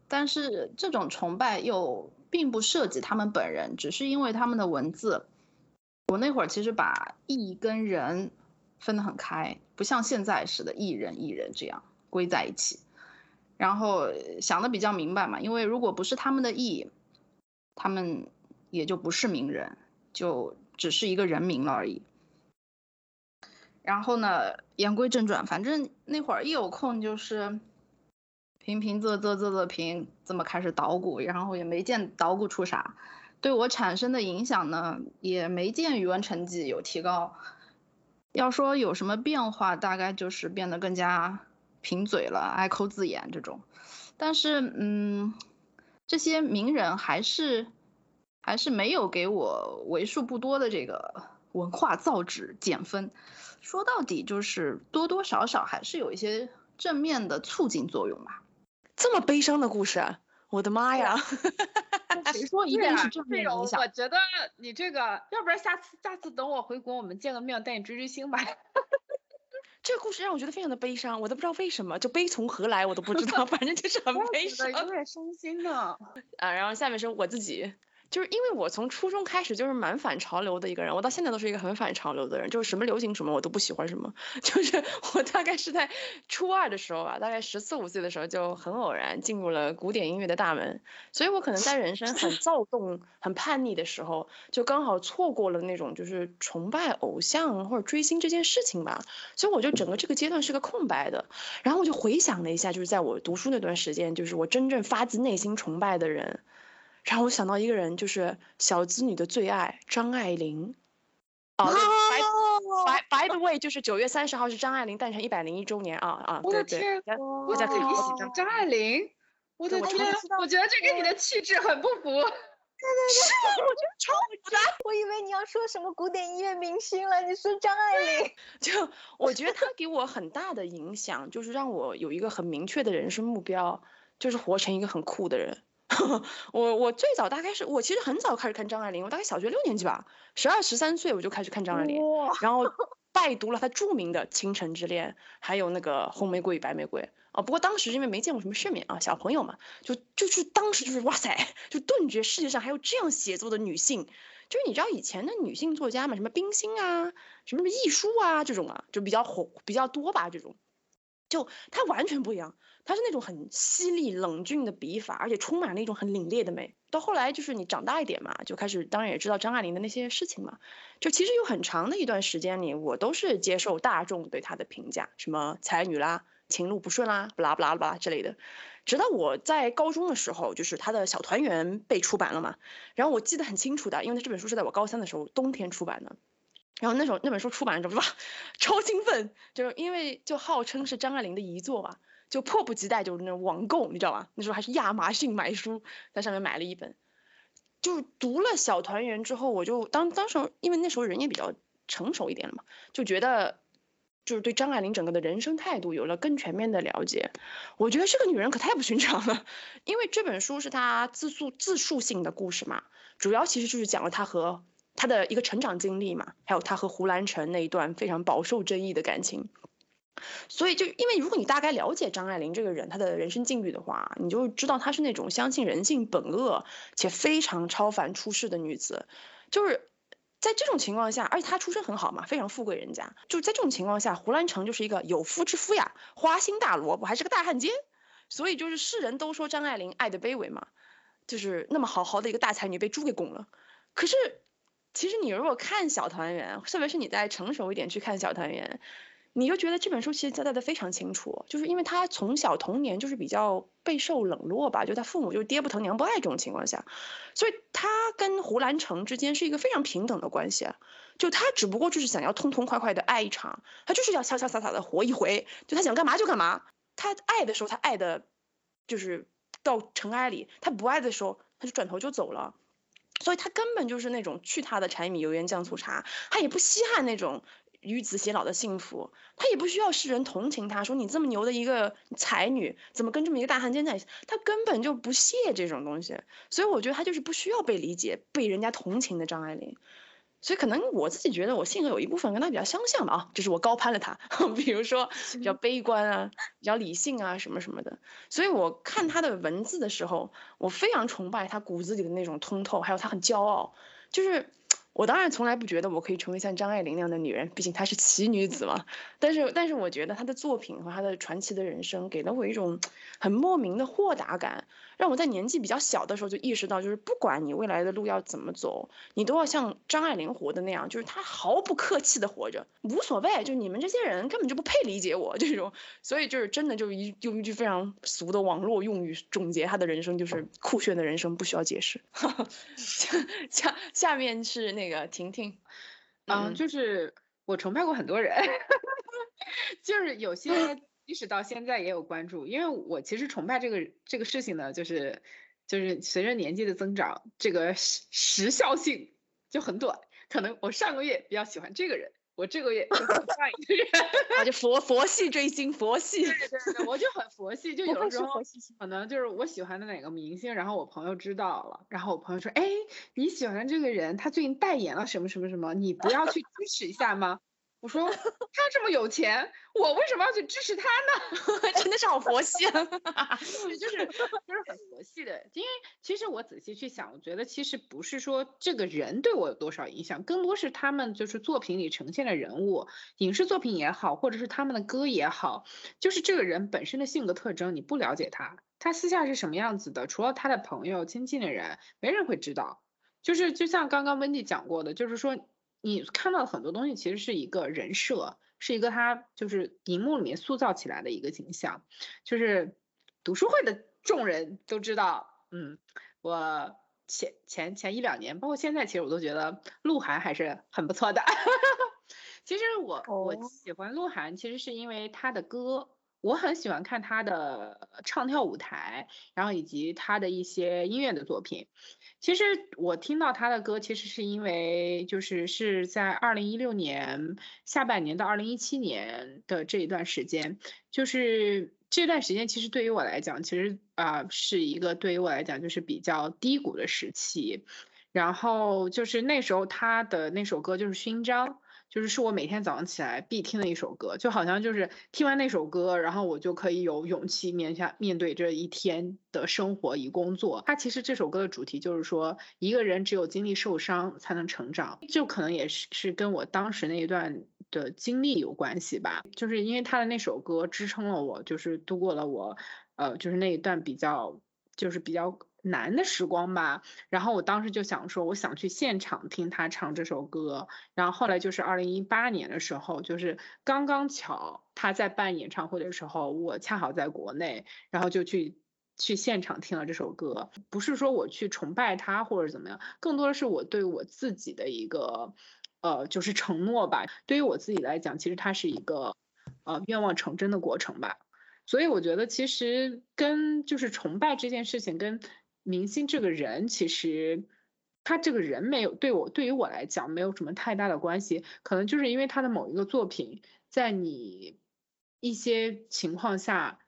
但是这种崇拜又并不涉及他们本人，只是因为他们的文字。我那会儿其实把艺跟人分得很开，不像现在似的，艺人艺人这样归在一起。然后想的比较明白嘛，因为如果不是他们的艺，他们也就不是名人，就只是一个人名了而已。然后呢，言归正传，反正那会儿一有空就是平平仄仄仄仄平，这么开始捣鼓，然后也没见捣鼓出啥，对我产生的影响呢，也没见语文成绩有提高。要说有什么变化，大概就是变得更加贫嘴了，爱抠字眼这种。但是，嗯，这些名人还是还是没有给我为数不多的这个文化造纸减分。说到底就是多多少少还是有一些正面的促进作用吧。这么悲伤的故事，我的妈呀！谁说一定是正面影响？我觉得你这个，要不然下次下次等我回国，我们见个面，带你追追星吧。这个故事让我觉得非常的悲伤，我都不知道为什么，就悲从何来我都不知道，反正就是很悲伤，有点伤心呢。啊，然后下面是我自己。就是因为我从初中开始就是蛮反潮流的一个人，我到现在都是一个很反潮流的人，就是什么流行什么我都不喜欢什么。就是我大概是在初二的时候吧，大概十四五岁的时候就很偶然进入了古典音乐的大门，所以我可能在人生很躁动、很叛逆的时候，就刚好错过了那种就是崇拜偶像或者追星这件事情吧，所以我就整个这个阶段是个空白的。然后我就回想了一下，就是在我读书那段时间，就是我真正发自内心崇拜的人。然后我想到一个人，就是小资女的最爱张爱玲。哦，by by the way，就是九月三十号是张爱玲诞辰一百零一周年啊啊！我的天，大家可以张爱玲，我的天，我觉得这跟你的气质很不符。对 对对，是，我觉得超渣。我以为你要说什么古典音乐明星了，你说张爱玲。就我觉得她给我很大的影响，就是让我有一个很明确的人生目标，就是活成一个很酷的人。我我最早大概是我其实很早开始看张爱玲，我大概小学六年级吧，十二十三岁我就开始看张爱玲，然后 拜读了她著名的《倾城之恋》，还有那个《红玫瑰与白玫瑰》啊。不过当时因为没见过什么世面啊，小朋友嘛，就就是当时就是哇塞，就顿觉世界上还有这样写作的女性。就是你知道以前的女性作家嘛，什么冰心啊，什么什么亦舒啊这种啊，就比较火比较多吧这种。就她完全不一样，她是那种很犀利冷峻的笔法，而且充满了一种很凛冽的美。到后来就是你长大一点嘛，就开始当然也知道张爱玲的那些事情嘛。就其实有很长的一段时间里，我都是接受大众对她的评价，什么才女啦、情路不顺啦、不拉不拉不拉之类的。直到我在高中的时候，就是她的小团圆被出版了嘛。然后我记得很清楚的，因为这本书是在我高三的时候冬天出版的。然后那时候那本书出版了之后，哇，超兴奋，就是因为就号称是张爱玲的遗作吧，就迫不及待就是那种网购，你知道吧？那时候还是亚马逊买书，在上面买了一本，就读了《小团圆》之后，我就当当时因为那时候人也比较成熟一点了嘛，就觉得就是对张爱玲整个的人生态度有了更全面的了解。我觉得这个女人可太不寻常了，因为这本书是她自述自述性的故事嘛，主要其实就是讲了她和。他的一个成长经历嘛，还有他和胡兰成那一段非常饱受争议的感情，所以就因为如果你大概了解张爱玲这个人，她的人生境遇的话，你就知道她是那种相信人性本恶且非常超凡出世的女子。就是在这种情况下，而且她出身很好嘛，非常富贵人家。就在这种情况下，胡兰成就是一个有夫之夫呀，花心大萝卜，还是个大汉奸。所以就是世人都说张爱玲爱的卑微嘛，就是那么好好的一个大才女被猪给拱了。可是。其实你如果看《小团圆》，特别是你再成熟一点去看《小团圆》，你就觉得这本书其实交代的非常清楚，就是因为他从小童年就是比较备受冷落吧，就他父母就是爹不疼娘不爱这种情况下，所以他跟胡兰成之间是一个非常平等的关系，就他只不过就是想要痛痛快快的爱一场，他就是要潇潇洒洒的活一回，就他想干嘛就干嘛，他爱的时候他爱的，就是到尘埃里，他不爱的时候他就转头就走了。所以他根本就是那种去他的柴米油盐酱醋茶，他也不稀罕那种与子偕老的幸福，他也不需要世人同情他，说你这么牛的一个才女，怎么跟这么一个大汉奸在一起？他根本就不屑这种东西，所以我觉得他就是不需要被理解、被人家同情的张爱玲。所以可能我自己觉得我性格有一部分跟他比较相像吧啊，就是我高攀了他，比如说比较悲观啊，比较理性啊什么什么的。所以我看他的文字的时候，我非常崇拜他骨子里的那种通透，还有他很骄傲。就是我当然从来不觉得我可以成为像张爱玲那样的女人，毕竟她是奇女子嘛。但是但是我觉得她的作品和她的传奇的人生给了我一种很莫名的豁达感。让我在年纪比较小的时候就意识到，就是不管你未来的路要怎么走，你都要像张爱玲活的那样，就是她毫不客气的活着，无所谓，就你们这些人根本就不配理解我 这种，所以就是真的就一用一句非常俗的网络用语总结她的人生，就是 酷炫的人生不需要解释。下下面是那个婷婷，嗯，就是我崇拜过很多人，就是有些。即使到现在也有关注，因为我其实崇拜这个这个事情呢，就是就是随着年纪的增长，这个时时效性就很短。可能我上个月比较喜欢这个人，我这个月就喜欢一个人，啊，就佛佛系追星，佛系，对对对，我就很佛系，就有时候可能就是我喜欢的哪个明星，然后我朋友知道了，然后我朋友说，哎，你喜欢的这个人他最近代言了什么什么什么，你不要去支持一下吗？我说他这么有钱，我为什么要去支持他呢？真的是好佛系，就是就是就是很佛系的。因为其实我仔细去想，我觉得其实不是说这个人对我有多少影响，更多是他们就是作品里呈现的人物，影视作品也好，或者是他们的歌也好，就是这个人本身的性格特征，你不了解他，他私下是什么样子的，除了他的朋友、亲近的人，没人会知道。就是就像刚刚温蒂讲过的，就是说。你看到的很多东西其实是一个人设，是一个他就是荧幕里面塑造起来的一个形象。就是读书会的众人都知道，嗯，我前前前一两年，包括现在，其实我都觉得鹿晗还是很不错的。其实我我喜欢鹿晗，其实是因为他的歌，我很喜欢看他的唱跳舞台，然后以及他的一些音乐的作品。其实我听到他的歌，其实是因为就是是在二零一六年下半年到二零一七年的这一段时间，就是这段时间其实对于我来讲，其实啊是一个对于我来讲就是比较低谷的时期，然后就是那时候他的那首歌就是勋章。就是是我每天早上起来必听的一首歌，就好像就是听完那首歌，然后我就可以有勇气面下面对这一天的生活与工作。它其实这首歌的主题就是说，一个人只有经历受伤才能成长，就可能也是是跟我当时那一段的经历有关系吧。就是因为他的那首歌支撑了我，就是度过了我，呃，就是那一段比较就是比较。难的时光吧，然后我当时就想说，我想去现场听他唱这首歌，然后后来就是二零一八年的时候，就是刚刚巧他在办演唱会的时候，我恰好在国内，然后就去去现场听了这首歌。不是说我去崇拜他或者怎么样，更多的是我对我自己的一个呃，就是承诺吧。对于我自己来讲，其实它是一个呃愿望成真的过程吧。所以我觉得其实跟就是崇拜这件事情跟明星这个人，其实他这个人没有对我对于我来讲没有什么太大的关系，可能就是因为他的某一个作品在你一些情况下。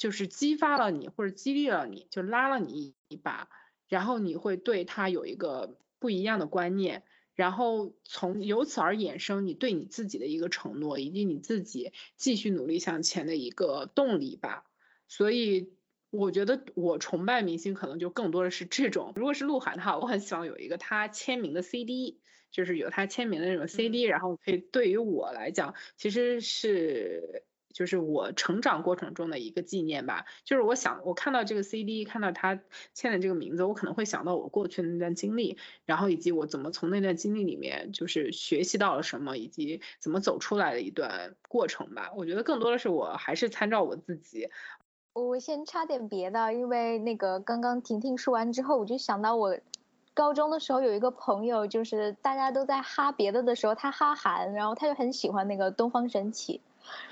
就是激发了你，或者激励了你，就拉了你一把，然后你会对他有一个不一样的观念，然后从由此而衍生你对你自己的一个承诺，以及你自己继续努力向前的一个动力吧。所以我觉得我崇拜明星可能就更多的是这种。如果是鹿晗的话，我很希望有一个他签名的 CD，就是有他签名的那种 CD，然后可以对于我来讲，其实是。就是我成长过程中的一个纪念吧。就是我想，我看到这个 CD，看到他签的这个名字，我可能会想到我过去的那段经历，然后以及我怎么从那段经历里面就是学习到了什么，以及怎么走出来的一段过程吧。我觉得更多的是我还是参照我自己。我先插点别的，因为那个刚刚婷婷说完之后，我就想到我高中的时候有一个朋友，就是大家都在哈别的的时候，他哈韩，然后他就很喜欢那个东方神起。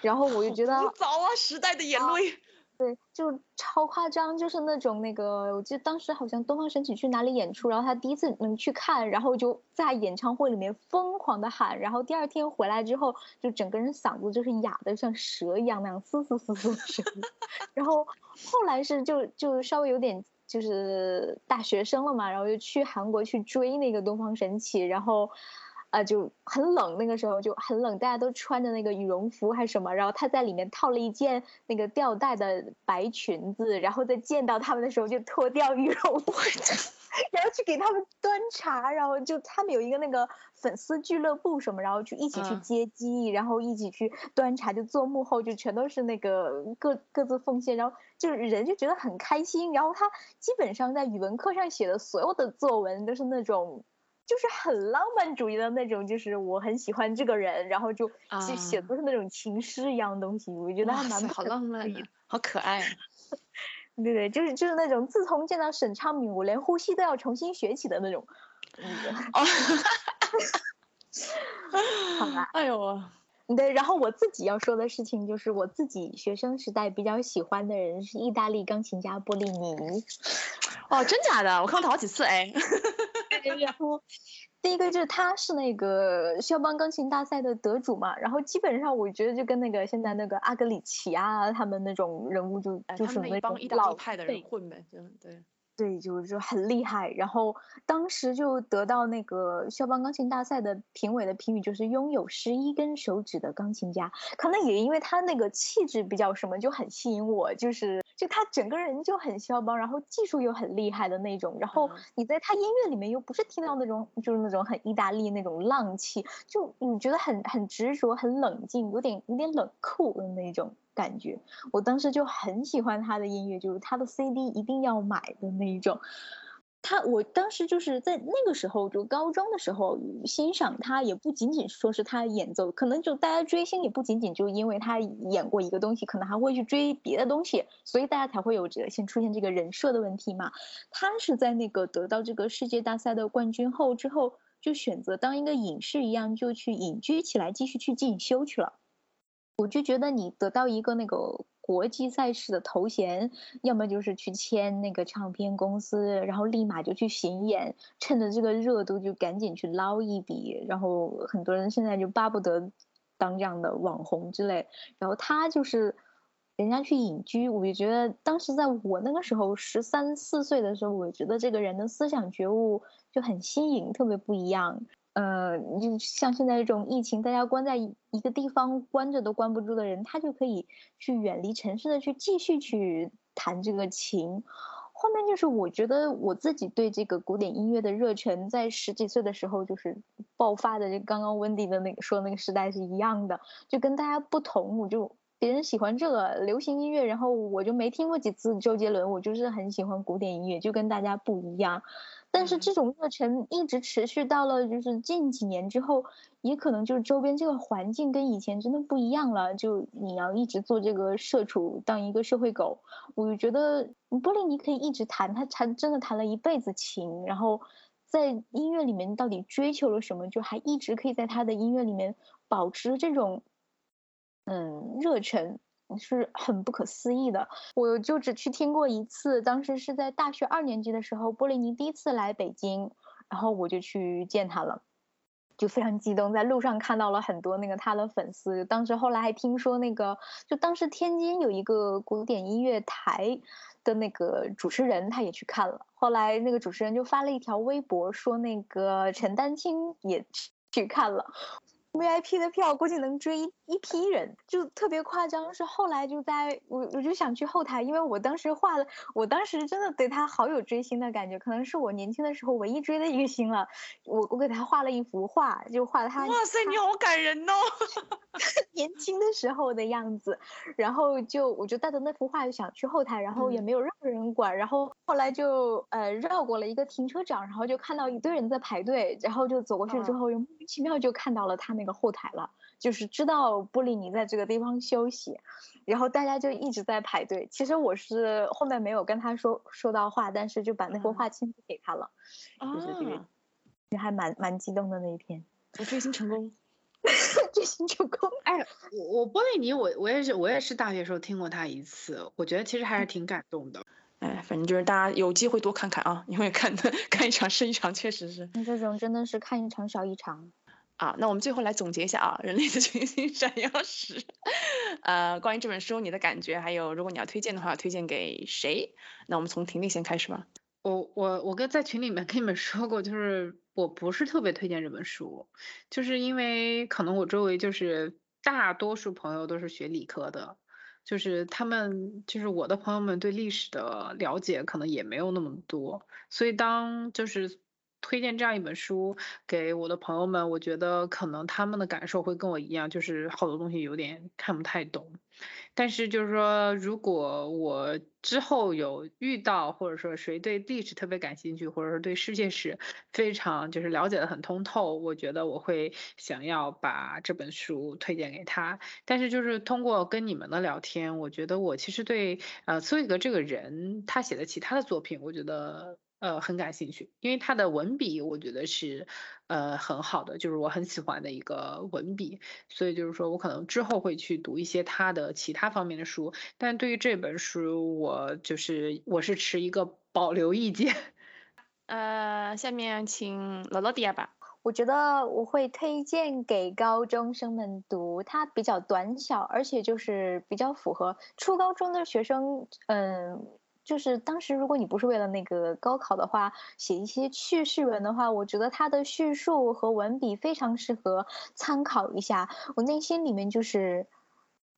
然后我就 觉得，早啊，时代的眼泪。对，就超夸张，就是那种那个，我记得当时好像东方神起去哪里演出，然后他第一次能去看，然后就在演唱会里面疯狂的喊，然后第二天回来之后，就整个人嗓子就是哑的像蛇一样那样嘶嘶嘶嘶的声音。然后后来是就就稍微有点就是大学生了嘛，然后就去韩国去追那个东方神起，然后。啊，就很冷，那个时候就很冷，大家都穿着那个羽绒服还是什么，然后他在里面套了一件那个吊带的白裙子，然后在见到他们的时候就脱掉羽绒服，然后去给他们端茶，然后就他们有一个那个粉丝俱乐部什么，然后去一起去接机，然后一起去端茶，就做幕后就全都是那个各各自奉献，然后就是人就觉得很开心，然后他基本上在语文课上写的所有的作文都是那种。就是很浪漫主义的那种，就是我很喜欢这个人，然后就就写的都是那种情诗一样的东西，我觉得还蛮好浪漫的，好可爱。啊 对对，就是就是那种自从见到沈昌珉，我连呼吸都要重新学起的那种。哦，好吧。哎呦，对，然后我自己要说的事情就是，我自己学生时代比较喜欢的人是意大利钢琴家波利尼。哦，真假的？我看过他好几次哎。然后，第一个就是他是那个肖邦钢琴大赛的得主嘛，然后基本上我觉得就跟那个现在那个阿格里奇啊他们那种人物就就是那帮意大利派的人混呗，就对。对，就是很厉害。然后当时就得到那个肖邦钢琴大赛的评委的评语，就是拥有十一根手指的钢琴家。可能也因为他那个气质比较什么，就很吸引我。就是就他整个人就很肖邦，然后技术又很厉害的那种。然后你在他音乐里面又不是听到那种就是那种很意大利那种浪气，就你觉得很很执着、很冷静，有点有点冷酷的那种。感觉我当时就很喜欢他的音乐，就是他的 CD 一定要买的那一种。他我当时就是在那个时候，就高中的时候欣赏他，也不仅仅说是他演奏，可能就大家追星也不仅仅就因为他演过一个东西，可能还会去追别的东西，所以大家才会有这个先出现这个人设的问题嘛。他是在那个得到这个世界大赛的冠军后之后，就选择当一个隐士一样，就去隐居起来，继续去进修去了。我就觉得你得到一个那个国际赛事的头衔，要么就是去签那个唱片公司，然后立马就去巡演，趁着这个热度就赶紧去捞一笔。然后很多人现在就巴不得当这样的网红之类。然后他就是人家去隐居，我就觉得当时在我那个时候十三四岁的时候，我觉得这个人的思想觉悟就很新颖，特别不一样。呃，就像现在这种疫情，大家关在一个地方关着都关不住的人，他就可以去远离城市的去继续去弹这个琴。后面就是我觉得我自己对这个古典音乐的热忱，在十几岁的时候就是爆发的，就刚刚温迪的那个说那个时代是一样的，就跟大家不同。我就别人喜欢这个流行音乐，然后我就没听过几次周杰伦，我就是很喜欢古典音乐，就跟大家不一样。但是这种热忱一直持续到了就是近几年之后，也可能就是周边这个环境跟以前真的不一样了。就你要一直做这个社畜，当一个社会狗，我就觉得波利尼可以一直弹，他弹真的弹了一辈子琴，然后。在音乐里面到底追求了什么，就还一直可以在他的音乐里面保持这种嗯热忱，是很不可思议的。我就只去听过一次，当时是在大学二年级的时候，波利尼第一次来北京，然后我就去见他了。就非常激动，在路上看到了很多那个他的粉丝。当时后来还听说那个，就当时天津有一个古典音乐台的那个主持人，他也去看了。后来那个主持人就发了一条微博，说那个陈丹青也去看了。VIP 的票估计能追一一批人，就特别夸张。是后来就在我我就想去后台，因为我当时画了，我当时真的对他好有追星的感觉，可能是我年轻的时候唯一追的一个星了。我我给他画了一幅画，就画他。哇塞，你好感人哦！年轻的时候的样子，然后就我就带着那幅画就想去后台，然后也没有任何人管，然后后来就呃绕过了一个停车场，然后就看到一堆人在排队，然后就走过去之后，又莫名其妙就看到了他那个后台了，就是知道布里尼在这个地方休息，然后大家就一直在排队。其实我是后面没有跟他说说到话，但是就把那幅画亲自给他了，就是这个，也还蛮蛮激动的那一天，我追星成功。追星成功。哎，我我波利尼，我我也是我也是大学时候听过他一次，我觉得其实还是挺感动的。哎，反正就是大家有机会多看看啊，因为看的 看一场是一场，确实是。这种真的是看一场少一场。啊，那我们最后来总结一下啊，人类的群星闪耀时，呃，关于这本书你的感觉，还有如果你要推荐的话，推荐给谁？那我们从婷婷先开始吧。我我我跟在群里面跟你们说过，就是我不是特别推荐这本书，就是因为可能我周围就是大多数朋友都是学理科的，就是他们就是我的朋友们对历史的了解可能也没有那么多，所以当就是。推荐这样一本书给我的朋友们，我觉得可能他们的感受会跟我一样，就是好多东西有点看不太懂。但是就是说，如果我之后有遇到，或者说谁对历史特别感兴趣，或者说对世界史非常就是了解的很通透，我觉得我会想要把这本书推荐给他。但是就是通过跟你们的聊天，我觉得我其实对呃茨威格这个人他写的其他的作品，我觉得。呃，很感兴趣，因为他的文笔我觉得是呃很好的，就是我很喜欢的一个文笔，所以就是说我可能之后会去读一些他的其他方面的书，但对于这本书，我就是我是持一个保留意见。呃，下面请罗罗迪亚吧。我觉得我会推荐给高中生们读，它比较短小，而且就是比较符合初高中的学生，嗯。就是当时，如果你不是为了那个高考的话，写一些叙事文的话，我觉得他的叙述和文笔非常适合参考一下。我内心里面就是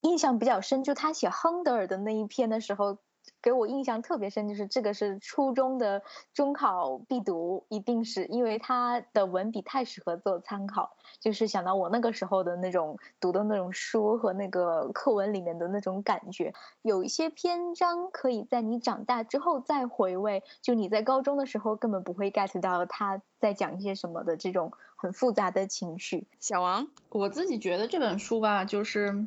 印象比较深，就他写亨德尔的那一篇的时候。给我印象特别深，就是这个是初中的中考必读，一定是因为他的文笔太适合做参考。就是想到我那个时候的那种读的那种书和那个课文里面的那种感觉，有一些篇章可以在你长大之后再回味，就你在高中的时候根本不会 get 到他在讲一些什么的这种很复杂的情绪。小王，我自己觉得这本书吧，就是。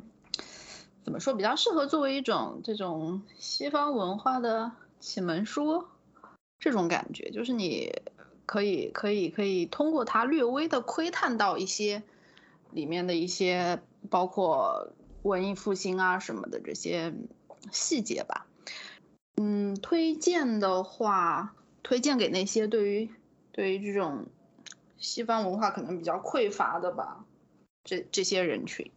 怎么说比较适合作为一种这种西方文化的启蒙书？这种感觉就是你可以可以可以通过它略微的窥探到一些里面的一些包括文艺复兴啊什么的这些细节吧。嗯，推荐的话，推荐给那些对于对于这种西方文化可能比较匮乏的吧，这这些人群。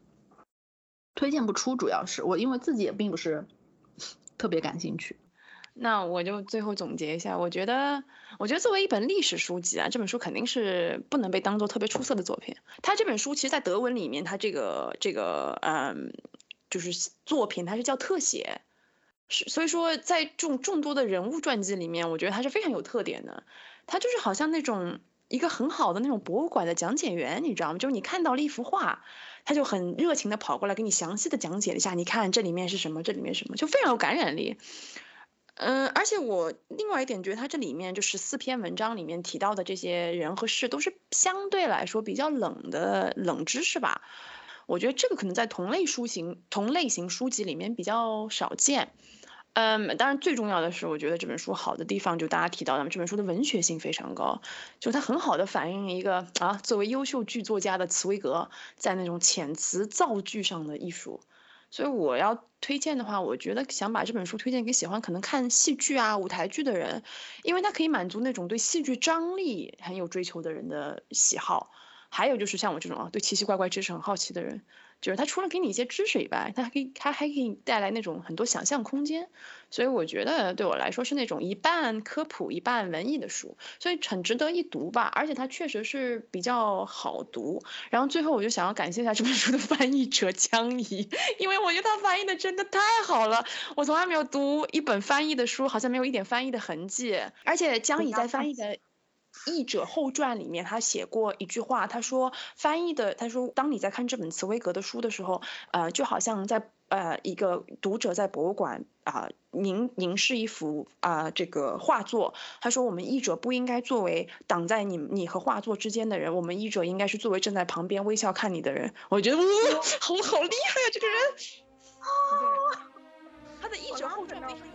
推荐不出，主要是我因为自己也并不是特别感兴趣。那我就最后总结一下，我觉得，我觉得作为一本历史书籍啊，这本书肯定是不能被当做特别出色的作品。它这本书其实，在德文里面，它这个这个嗯，就是作品，它是叫特写，是所以说在众众多的人物传记里面，我觉得它是非常有特点的。它就是好像那种一个很好的那种博物馆的讲解员，你知道吗？就是你看到了一幅画。他就很热情的跑过来给你详细的讲解了一下，你看这里面是什么，这里面什么，就非常有感染力。嗯，而且我另外一点觉得，他这里面就是四篇文章里面提到的这些人和事，都是相对来说比较冷的冷知识吧。我觉得这个可能在同类书型同类型书籍里面比较少见。嗯，当然最重要的是，我觉得这本书好的地方就大家提到的，这本书的文学性非常高，就它很好的反映一个啊，作为优秀剧作家的茨威格在那种遣词造句上的艺术。所以我要推荐的话，我觉得想把这本书推荐给喜欢可能看戏剧啊、舞台剧的人，因为它可以满足那种对戏剧张力很有追求的人的喜好，还有就是像我这种啊，对奇奇怪怪知识很好奇的人。就是它除了给你一些知识以外，它还可以，它还可以带来那种很多想象空间，所以我觉得对我来说是那种一半科普一半文艺的书，所以很值得一读吧。而且它确实是比较好读。然后最后我就想要感谢一下这本书的翻译者江怡，因为我觉得他翻译的真的太好了，我从来没有读一本翻译的书，好像没有一点翻译的痕迹。而且江怡在翻译的。译者后传里面，他写过一句话，他说翻译的，他说当你在看这本茨威格的书的时候，呃，就好像在呃一个读者在博物馆啊凝凝视一幅啊这个画作，他说我们译者不应该作为挡在你你和画作之间的人，我们译者应该是作为正在旁边微笑看你的人。我觉得哇，好好厉害啊这个人，他的译者后传非常